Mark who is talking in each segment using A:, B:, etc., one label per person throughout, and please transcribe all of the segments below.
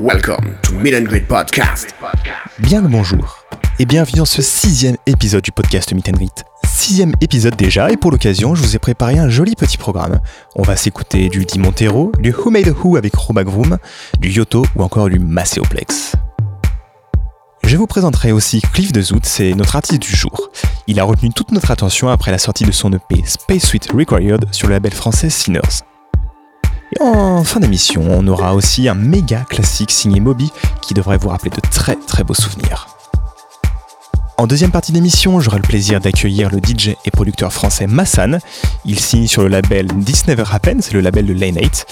A: Welcome to Meet and Greet Podcast.
B: Bien le bonjour et bienvenue dans ce sixième épisode du podcast Meet and Greet. Sixième épisode déjà et pour l'occasion je vous ai préparé un joli petit programme. On va s'écouter du Di Montero, du Who Made Who avec Robagroom, du Yoto ou encore du Macéoplex. Je vous présenterai aussi Cliff de Zoot, c'est notre artiste du jour. Il a retenu toute notre attention après la sortie de son EP Space Suite Required sur le label français Sinners. Et en fin d'émission, on aura aussi un méga classique signé Moby qui devrait vous rappeler de très très beaux souvenirs. En deuxième partie d'émission, j'aurai le plaisir d'accueillir le DJ et producteur français Massan. Il signe sur le label This Never Happened, c'est le label de Lane 8.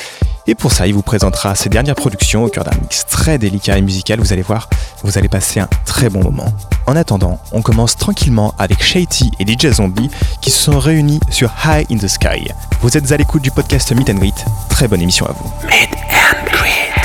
B: Et pour ça, il vous présentera ses dernières productions au cœur d'un mix très délicat et musical. Vous allez voir, vous allez passer un très bon moment. En attendant, on commence tranquillement avec Shady et DJ Zombie qui se sont réunis sur High in the Sky. Vous êtes à l'écoute du podcast Meet and Greet. Très bonne émission à vous.
A: Meet and Greet.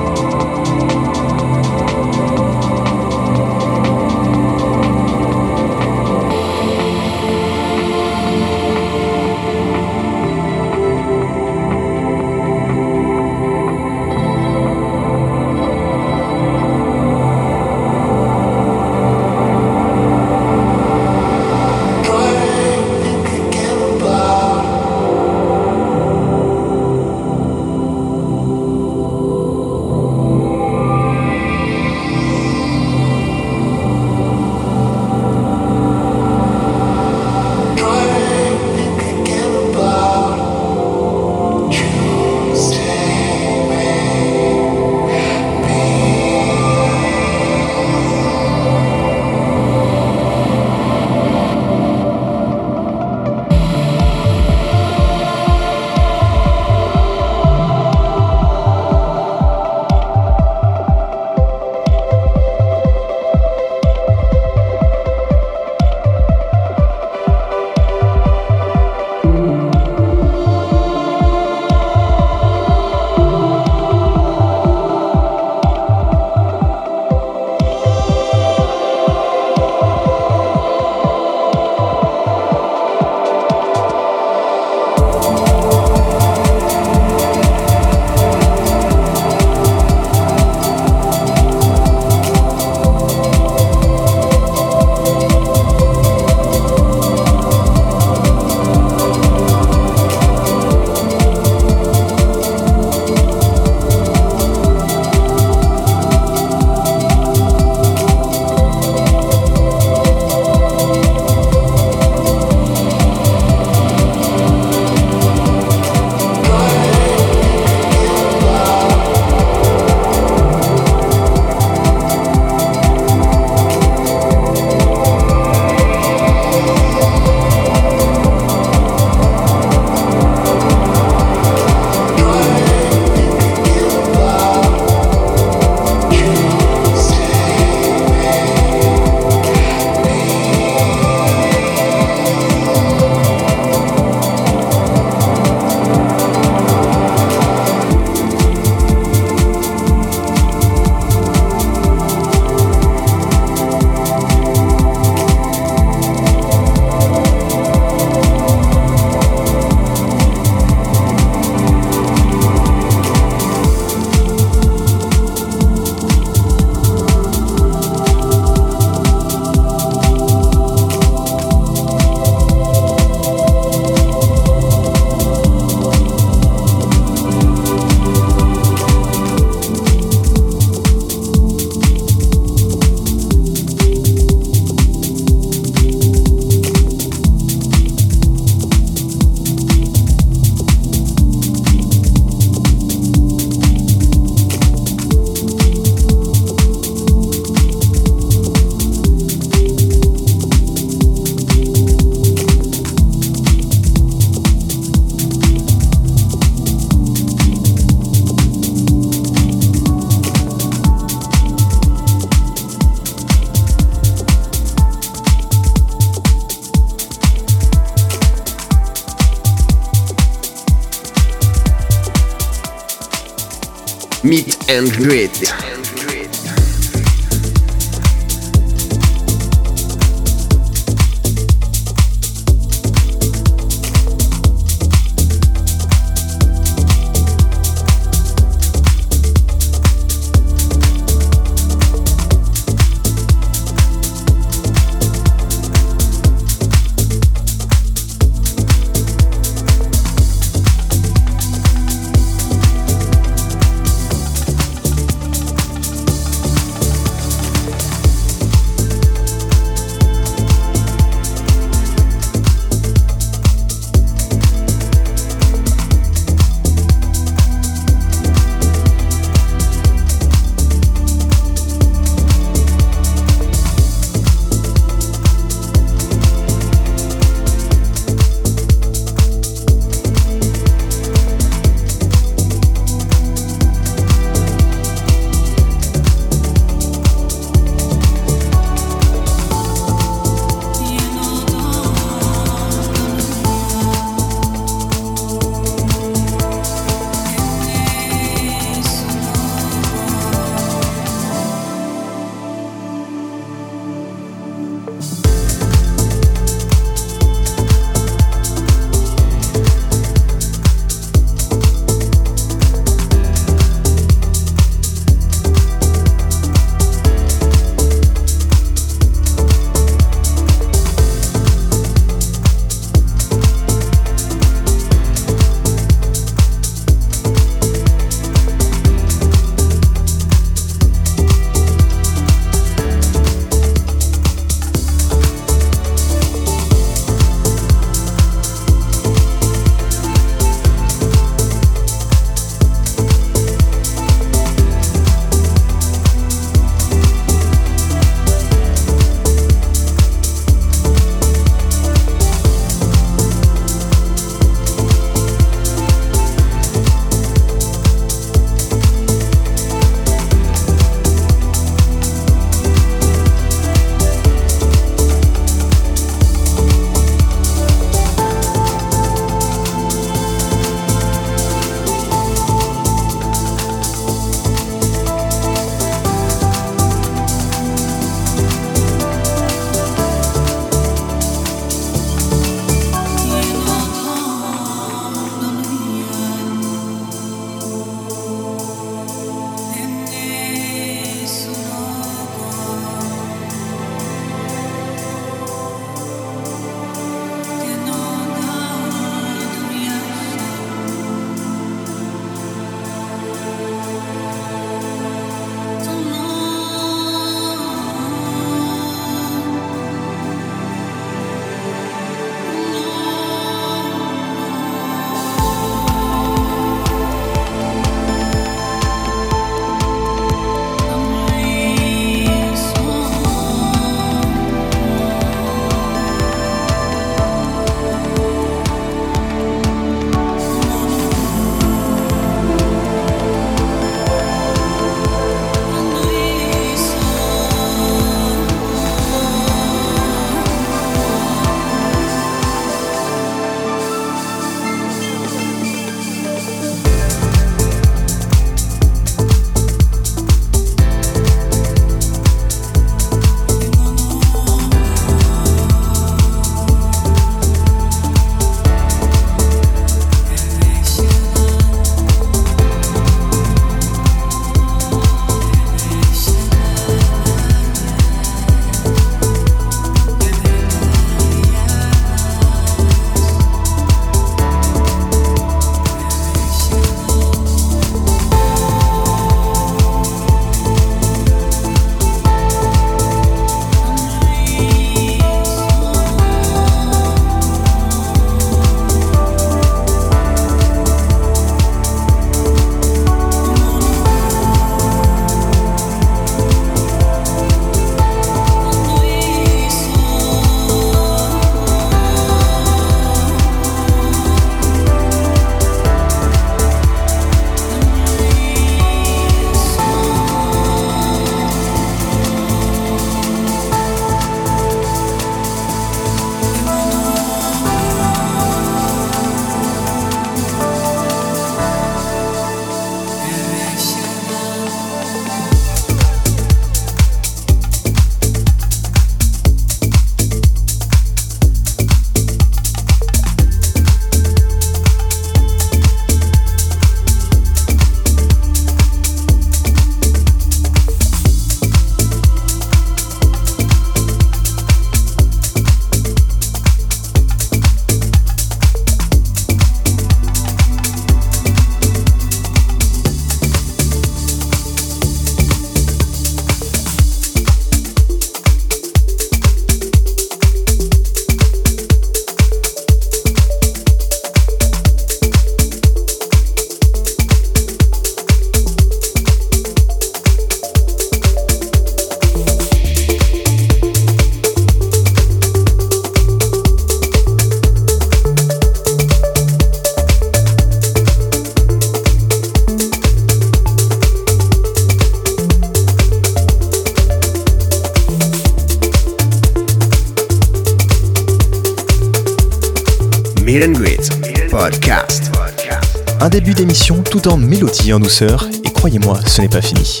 B: En douceur, et croyez-moi, ce n'est pas fini.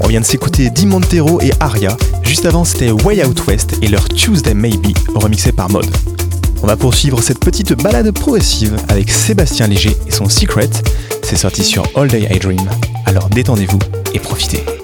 B: On vient de s'écouter Di Montero et Aria, juste avant c'était Way Out West et leur Tuesday Maybe, remixé par Mode. On va poursuivre cette petite balade progressive avec Sébastien Léger et son Secret, c'est sorti sur All Day I Dream, alors détendez-vous et profitez.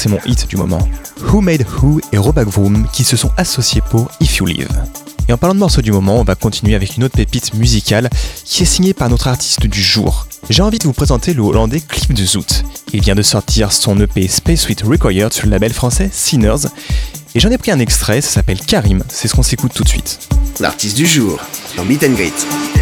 B: C'est mon hit du moment. Who Made Who et Robak Vroom qui se sont associés pour If You Live. Et en parlant de morceaux du moment, on va continuer avec une autre pépite musicale qui est signée par notre artiste du jour. J'ai envie de vous présenter le Hollandais Cliff de Zoot. Il vient de sortir son EP Space Suite Required sur le label français Sinners. Et j'en ai pris un extrait, ça s'appelle Karim, c'est ce qu'on s'écoute tout de suite.
C: L'artiste du jour dans Meet and Greet.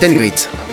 C: Dans Meet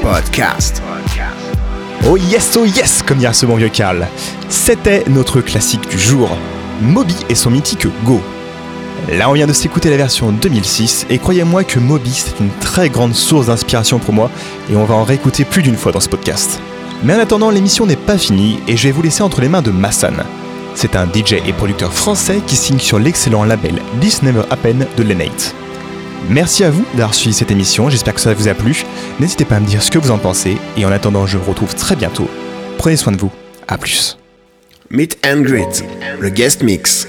A: Podcast.
B: Oh yes, oh yes, comme dirait ce bon vieux Karl. C'était notre classique du jour, Moby et son mythique Go. Là, on vient de s'écouter la version 2006, et croyez-moi que Moby, c'est une très grande source d'inspiration pour moi, et on va en réécouter plus d'une fois dans ce podcast. Mais en attendant, l'émission n'est pas finie, et je vais vous laisser entre les mains de Massan. C'est un DJ et producteur français qui signe sur l'excellent label This Never Happened de Lenate. Merci à vous d'avoir suivi cette émission, j'espère que ça vous a plu. N'hésitez pas à me dire ce que vous en pensez, et en attendant, je vous retrouve très bientôt. Prenez soin de vous, à plus.
A: Meet and Greet, le guest mix.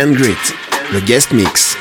A: And Greet, le guest mix.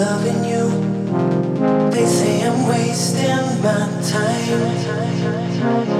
A: loving you. They say I'm wasting my time.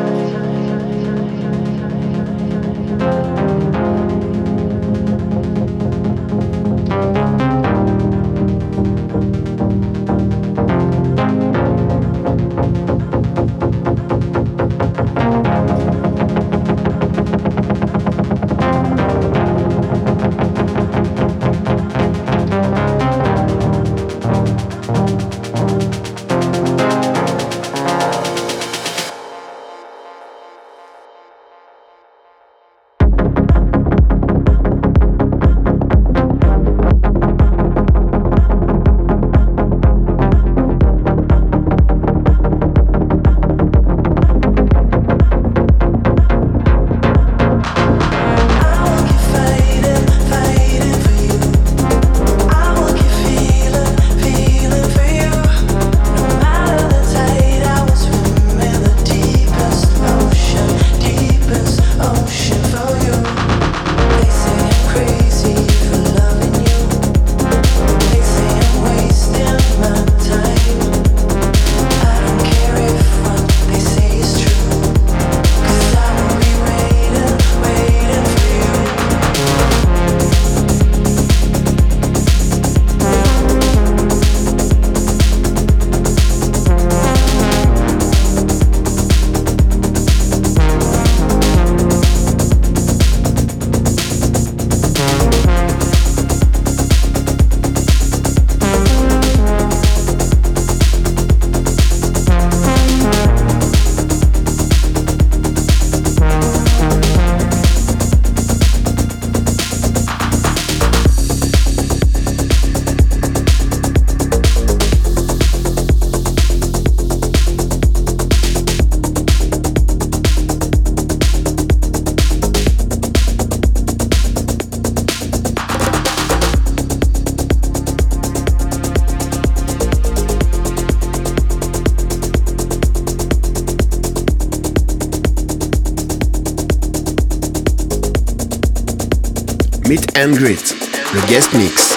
C: and Grit, the guest mix.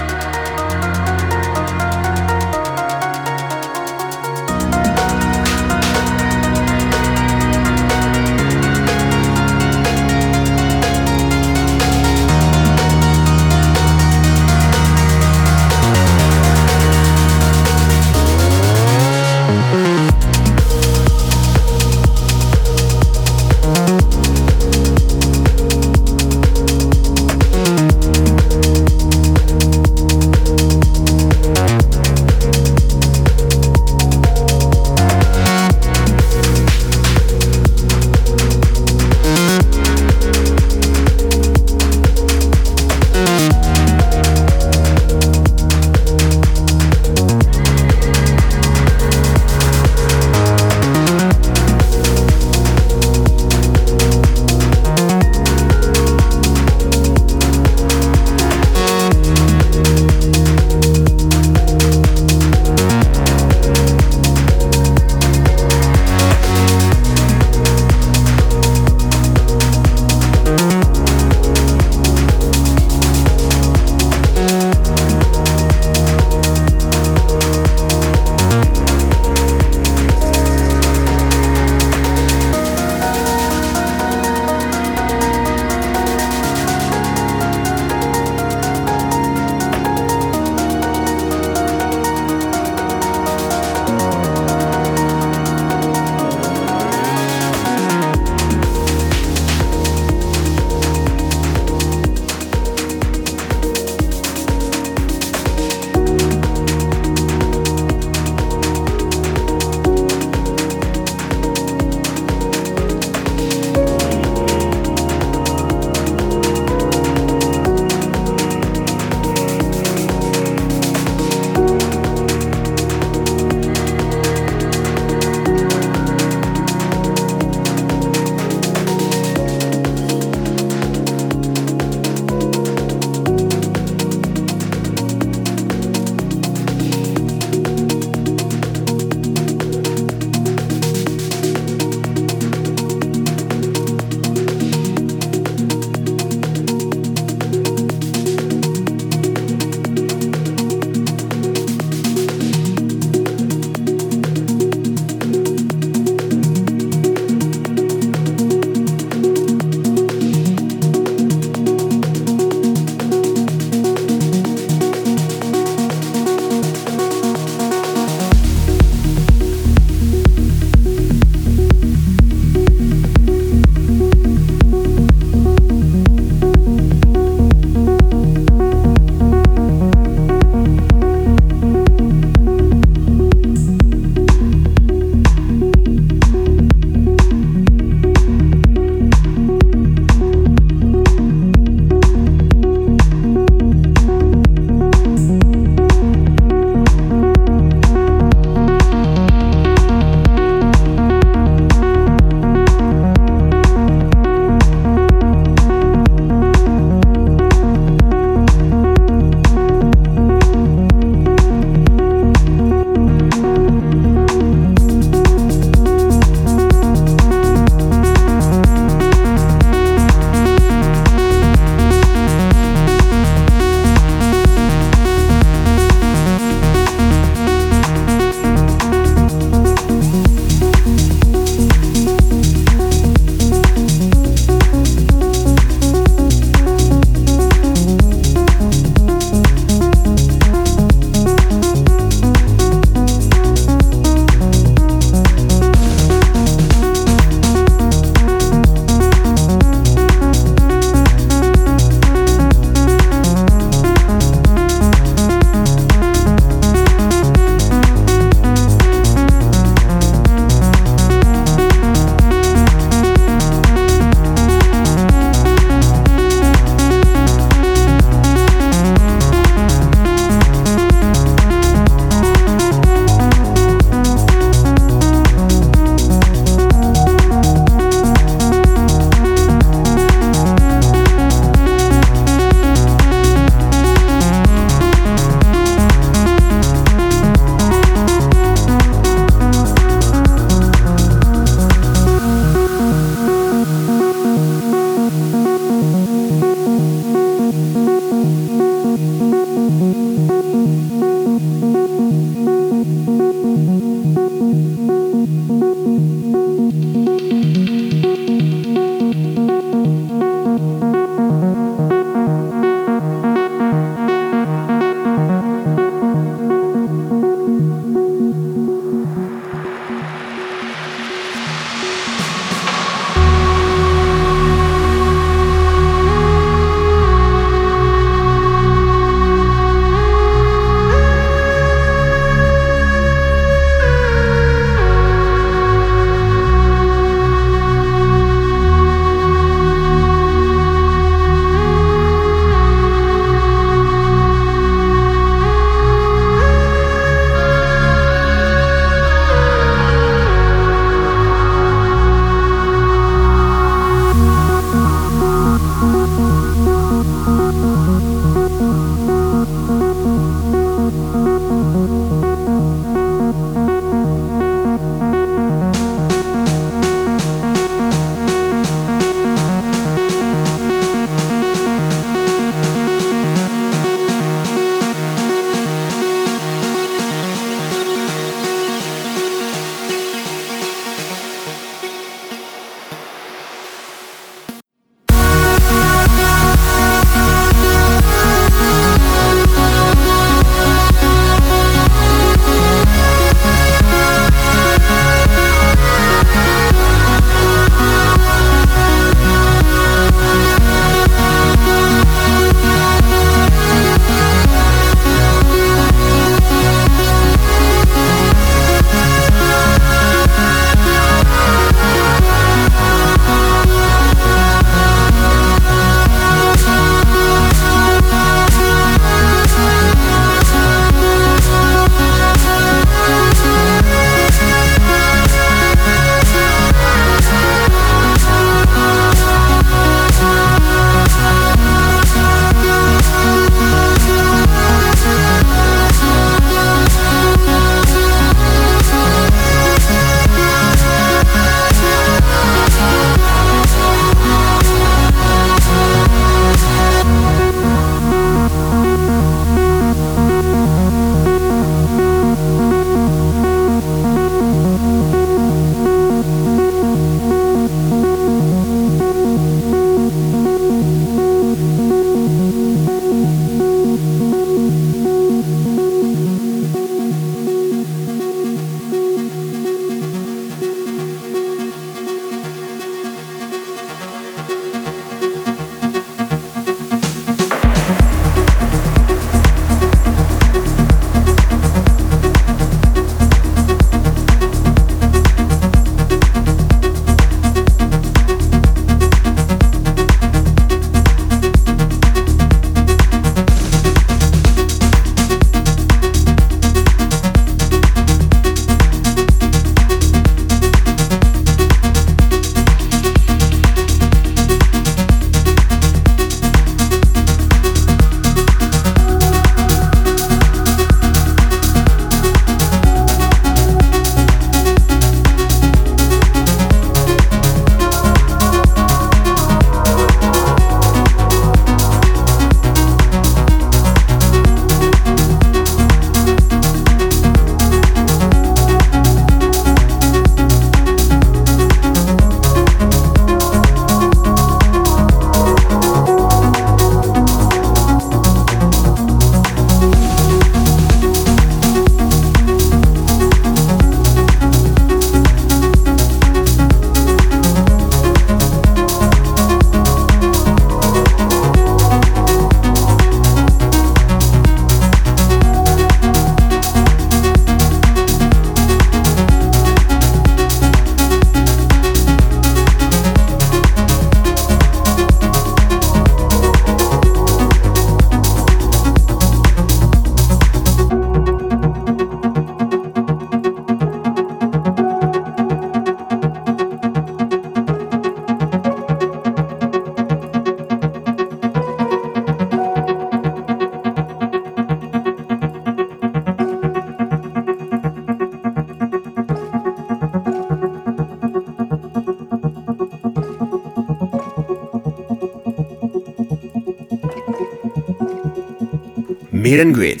C: Meet and Greet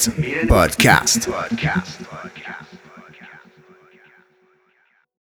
C: Podcast.